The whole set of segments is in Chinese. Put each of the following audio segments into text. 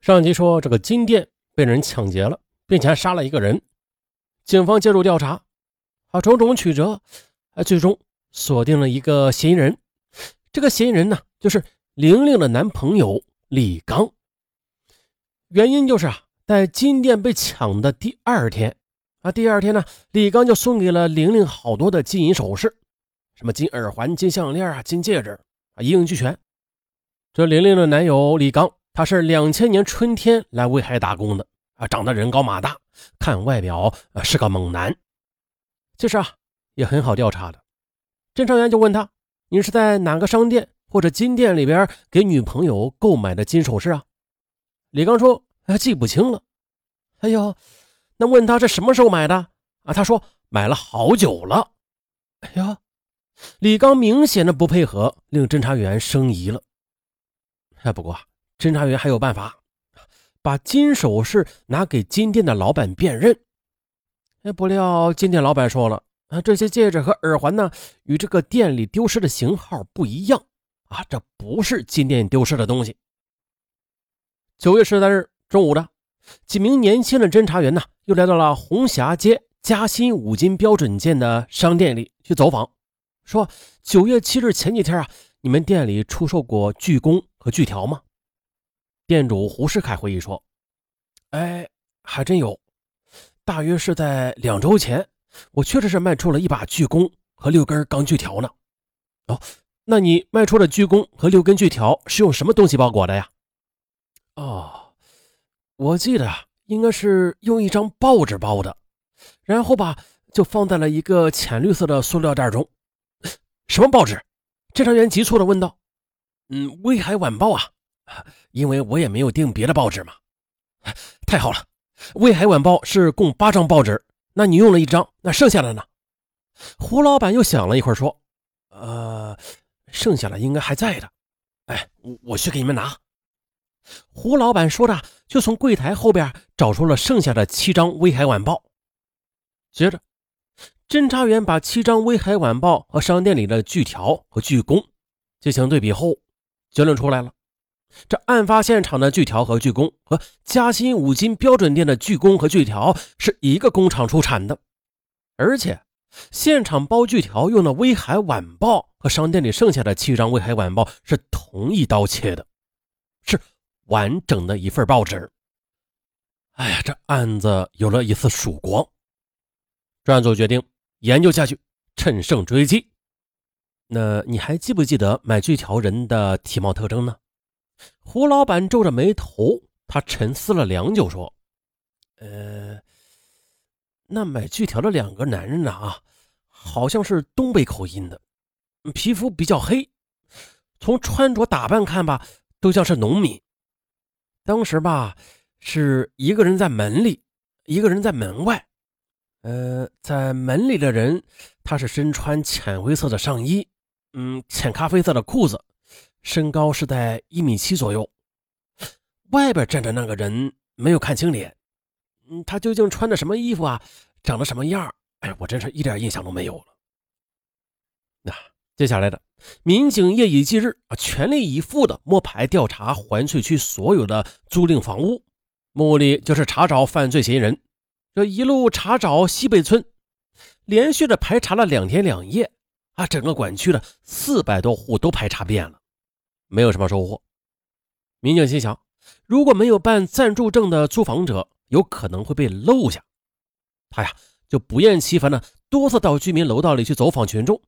上集说，这个金店被人抢劫了，并且还杀了一个人。警方介入调查，啊，种种曲折，啊，最终锁定了一个嫌疑人。这个嫌疑人呢，就是玲玲的男朋友李刚。原因就是啊，在金店被抢的第二天，啊，第二天呢，李刚就送给了玲玲好多的金银首饰，什么金耳环、金项链啊、金戒指啊，一应俱全。这玲玲的男友李刚。他是两千年春天来威海打工的啊，长得人高马大，看外表啊是个猛男。其实啊也很好调查的。侦查员就问他：“你是在哪个商店或者金店里边给女朋友购买的金首饰啊？”李刚说：“啊记不清了。”哎呦，那问他是什么时候买的啊？他说买了好久了。哎呀，李刚明显的不配合，令侦查员生疑了。哎，不过。侦查员还有办法，把金首饰拿给金店的老板辨认。哎，不料金店老板说了啊，这些戒指和耳环呢，与这个店里丢失的型号不一样啊，这不是金店丢失的东西。九月十三日中午的，几名年轻的侦查员呢，又来到了红霞街嘉兴五金标准件的商店里去走访，说九月七日前几天啊，你们店里出售过锯弓和锯条吗？店主胡世凯回忆说：“哎，还真有，大约是在两周前，我确实是卖出了一把锯弓和六根钢锯条呢。哦，那你卖出的锯弓和六根锯条是用什么东西包裹的呀？哦，我记得应该是用一张报纸包的，然后吧，就放在了一个浅绿色的塑料袋中。什么报纸？”侦查员急促地问道。“嗯，《威海晚报》啊。”因为我也没有订别的报纸嘛，太好了，威海晚报是共八张报纸，那你用了一张，那剩下的呢？胡老板又想了一会儿，说：“呃，剩下的应该还在的，哎，我我去给你们拿。”胡老板说着，就从柜台后边找出了剩下的七张威海晚报。接着，侦查员把七张威海晚报和商店里的锯条和锯弓进行对比后，结论出来了。这案发现场的锯条和锯弓和嘉兴五金标准店的锯弓和锯条是一个工厂出产的，而且现场包锯条用的《威海晚报》和商店里剩下的七张《威海晚报》是同一刀切的，是完整的一份报纸。哎呀，这案子有了一丝曙光。专案组决定研究下去，趁胜追击。那你还记不记得买锯条人的体貌特征呢？胡老板皱着眉头，他沉思了良久，说：“呃，那买锯条的两个男人呢？啊，好像是东北口音的，皮肤比较黑，从穿着打扮看吧，都像是农民。当时吧，是一个人在门里，一个人在门外。呃，在门里的人，他是身穿浅灰色的上衣，嗯，浅咖啡色的裤子。”身高是在一米七左右，外边站着那个人没有看清脸，嗯，他究竟穿的什么衣服啊？长得什么样？哎，我真是一点印象都没有了。那接下来的民警夜以继日啊，全力以赴的摸排调查环翠区所有的租赁房屋，目的就是查找犯罪嫌疑人。这一路查找西北村，连续的排查了两天两夜啊，整个管区的四百多户都排查遍了。没有什么收获，民警心想，如果没有办暂住证的租房者，有可能会被漏下。他呀，就不厌其烦的多次到居民楼道里去走访群众，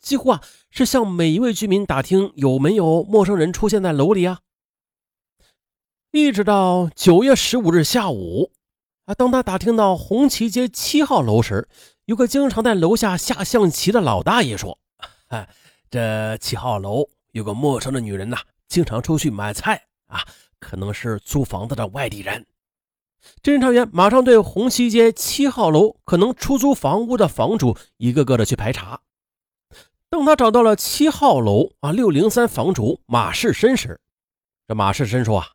几乎啊是向每一位居民打听有没有陌生人出现在楼里啊。一直到九月十五日下午啊，当他打听到红旗街七号楼时，有个经常在楼下下象棋的老大爷说：“哎，这七号楼。”有个陌生的女人呐，经常出去买菜啊，可能是租房子的外地人。侦查员马上对红旗街七号楼可能出租房屋的房主一个个的去排查。当他找到了七号楼啊六零三房主马世深时，这马世深说啊，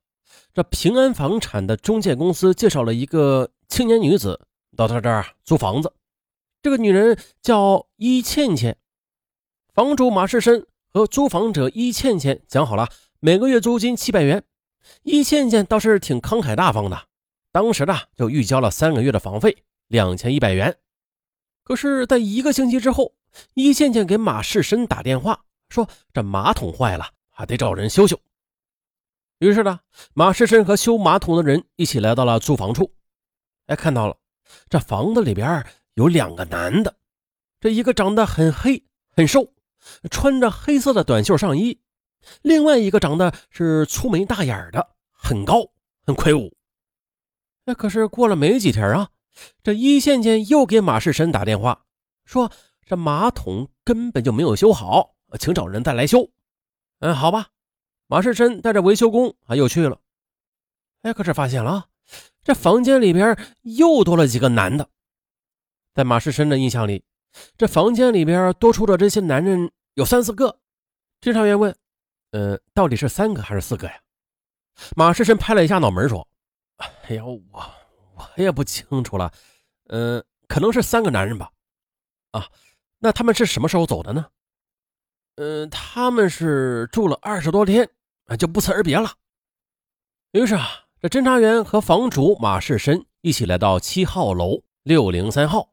这平安房产的中介公司介绍了一个青年女子到他这儿租房子，这个女人叫伊倩倩。房主马世深。和租房者伊倩倩讲好了，每个月租金七百元，伊倩倩倒是挺慷慨大方的，当时呢就预交了三个月的房费，两千一百元。可是，在一个星期之后，伊倩倩给马世生打电话说：“这马桶坏了，还得找人修修。”于是呢，马世生和修马桶的人一起来到了租房处。哎，看到了，这房子里边有两个男的，这一个长得很黑很瘦，穿着黑色的短袖上衣；另外一个长得是粗眉大眼的，很高很魁梧。那可是过了没几天啊。这一倩倩又给马世生打电话，说这马桶根本就没有修好，请找人再来修。嗯，好吧。马世生带着维修工啊又去了。哎，可是发现了，这房间里边又多了几个男的。在马世生的印象里，这房间里边多出的这些男人有三四个。侦查员问：“呃，到底是三个还是四个呀？”马世生拍了一下脑门说：“哎呀，我……”我也不清楚了，嗯，可能是三个男人吧。啊，那他们是什么时候走的呢？嗯，他们是住了二十多天，啊，就不辞而别了。于是啊，这侦查员和房主马世深一起来到七号楼六零三号，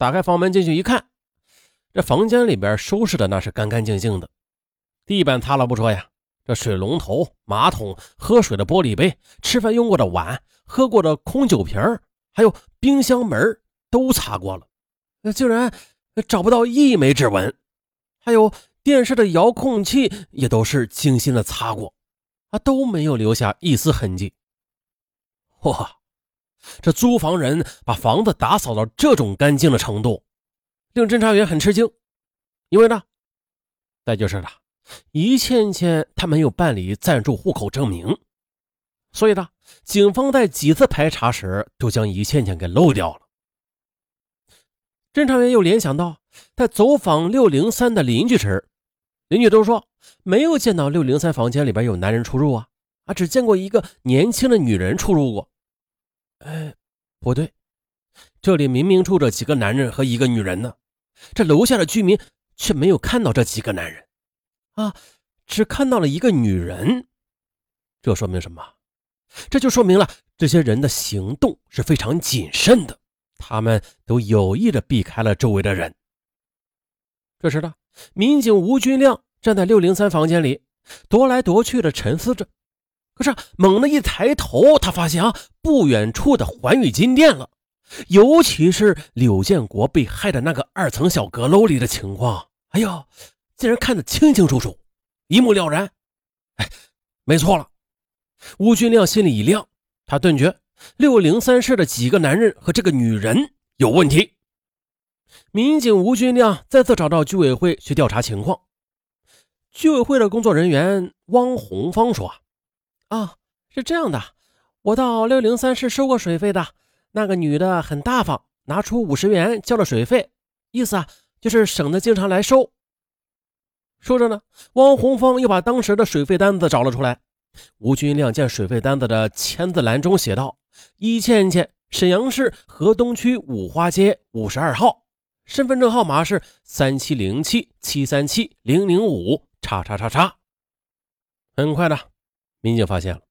打开房门进去一看，这房间里边收拾的那是干干净净的，地板擦了不说呀，这水龙头、马桶、喝水的玻璃杯、吃饭用过的碗。喝过的空酒瓶还有冰箱门都擦过了，竟然找不到一枚指纹。还有电视的遥控器也都是精心的擦过，啊，都没有留下一丝痕迹。哇，这租房人把房子打扫到这种干净的程度，令侦查员很吃惊。因为呢，再就是呢，一倩倩她没有办理暂住户口证明。所以呢，警方在几次排查时都将一倩倩给漏掉了。侦查员又联想到，在走访六零三的邻居时，邻居都说没有见到六零三房间里边有男人出入啊，啊，只见过一个年轻的女人出入过。哎，不对，这里明明住着几个男人和一个女人呢，这楼下的居民却没有看到这几个男人，啊，只看到了一个女人。这说明什么？这就说明了这些人的行动是非常谨慎的，他们都有意的避开了周围的人。这时呢，民警吴军亮站在六零三房间里，踱来踱去的沉思着。可是猛地一抬头，他发现啊，不远处的环宇金店了，尤其是柳建国被害的那个二层小阁楼里的情况，哎呦，竟然看得清清楚楚，一目了然。哎，没错了。吴军亮心里一亮，他顿觉六零三室的几个男人和这个女人有问题。民警吴军亮再次找到居委会去调查情况。居委会的工作人员汪红芳说：“啊，啊是这样的，我到六零三室收过水费的，那个女的很大方，拿出五十元交了水费，意思啊就是省得经常来收。”说着呢，汪红芳又把当时的水费单子找了出来。吴军亮见水费单子的签字栏中写道：“一倩倩，沈阳市河东区五花街五十二号，身份证号码是三七零七七三七零零五叉叉叉叉。”很快的，民警发现了，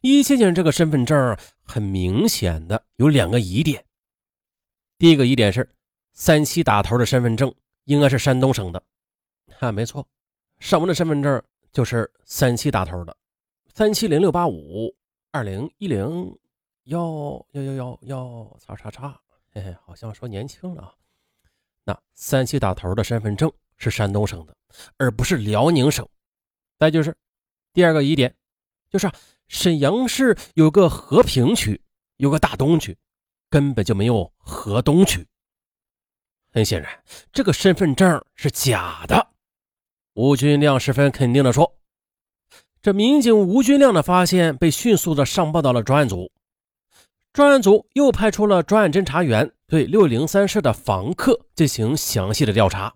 一倩倩这个身份证很明显的有两个疑点。第一个疑点是，三七打头的身份证应该是山东省的。啊，没错，上文的身份证就是三七打头的。三七零六八五二零一零幺幺幺幺幺叉叉叉，嘿嘿，好像说年轻了啊。那三七打头的身份证是山东省的，而不是辽宁省。再就是第二个疑点，就是沈阳市有个和平区，有个大东区，根本就没有河东区。很显然，这个身份证是假的。吴军亮十分肯定地说。这民警吴军亮的发现被迅速的上报到了专案组，专案组又派出了专案侦查员对六零三室的房客进行详细的调查。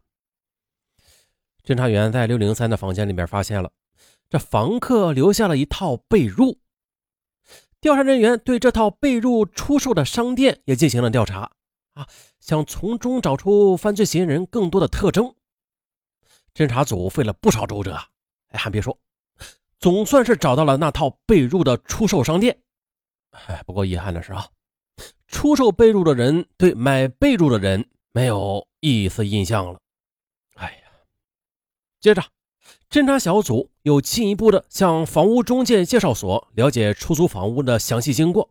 侦查员在六零三的房间里面发现了这房客留下了一套被褥，调查人员对这套被褥出售的商店也进行了调查，啊，想从中找出犯罪嫌疑人更多的特征。侦查组费了不少周折，哎，还别说。总算是找到了那套被褥的出售商店。哎，不过遗憾的是啊，出售被褥的人对买被褥的人没有一丝印象了。哎呀，接着，侦查小组又进一步的向房屋中介介绍所了解出租房屋的详细经过。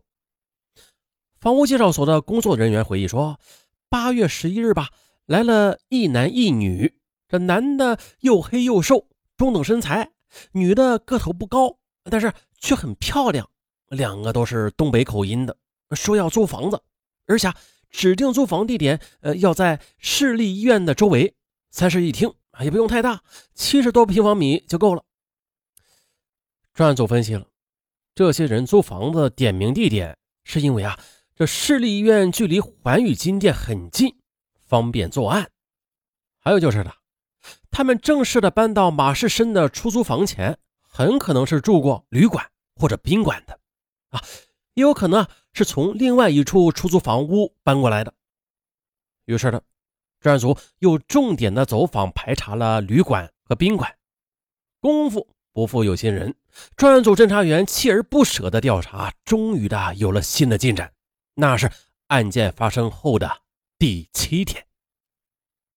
房屋介绍所的工作人员回忆说，八月十一日吧，来了一男一女。这男的又黑又瘦，中等身材；女的个头不高，但是却很漂亮。两个都是东北口音的，说要租房子，而且指定租房地点，呃，要在市立医院的周围。三室一厅，也不用太大，七十多平方米就够了。专案组分析了，这些人租房子点名地点，是因为啊。这市立医院距离环宇金店很近，方便作案。还有就是的，他们正式的搬到马世深的出租房前，很可能是住过旅馆或者宾馆的，啊，也有可能是从另外一处出租房屋搬过来的。于是呢，专案组又重点的走访排查了旅馆和宾馆。功夫不负有心人，专案组侦查员锲而不舍的调查，终于的有了新的进展。那是案件发生后的第七天。